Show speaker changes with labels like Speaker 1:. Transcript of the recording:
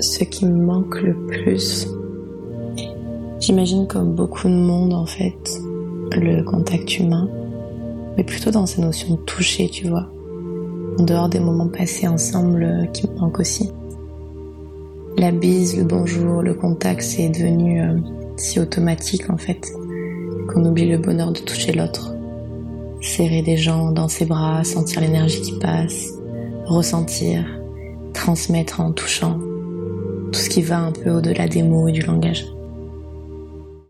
Speaker 1: ce qui me manque le plus, j'imagine comme beaucoup de monde en fait, le contact humain, mais plutôt dans ces notions de toucher, tu vois, en dehors des moments passés ensemble euh, qui me manquent aussi. La bise, le bonjour, le contact, c'est devenu euh, si automatique en fait qu'on oublie le bonheur de toucher l'autre. Serrer des gens dans ses bras, sentir l'énergie qui passe, ressentir, transmettre en touchant, tout ce qui va un peu au-delà des mots et du langage.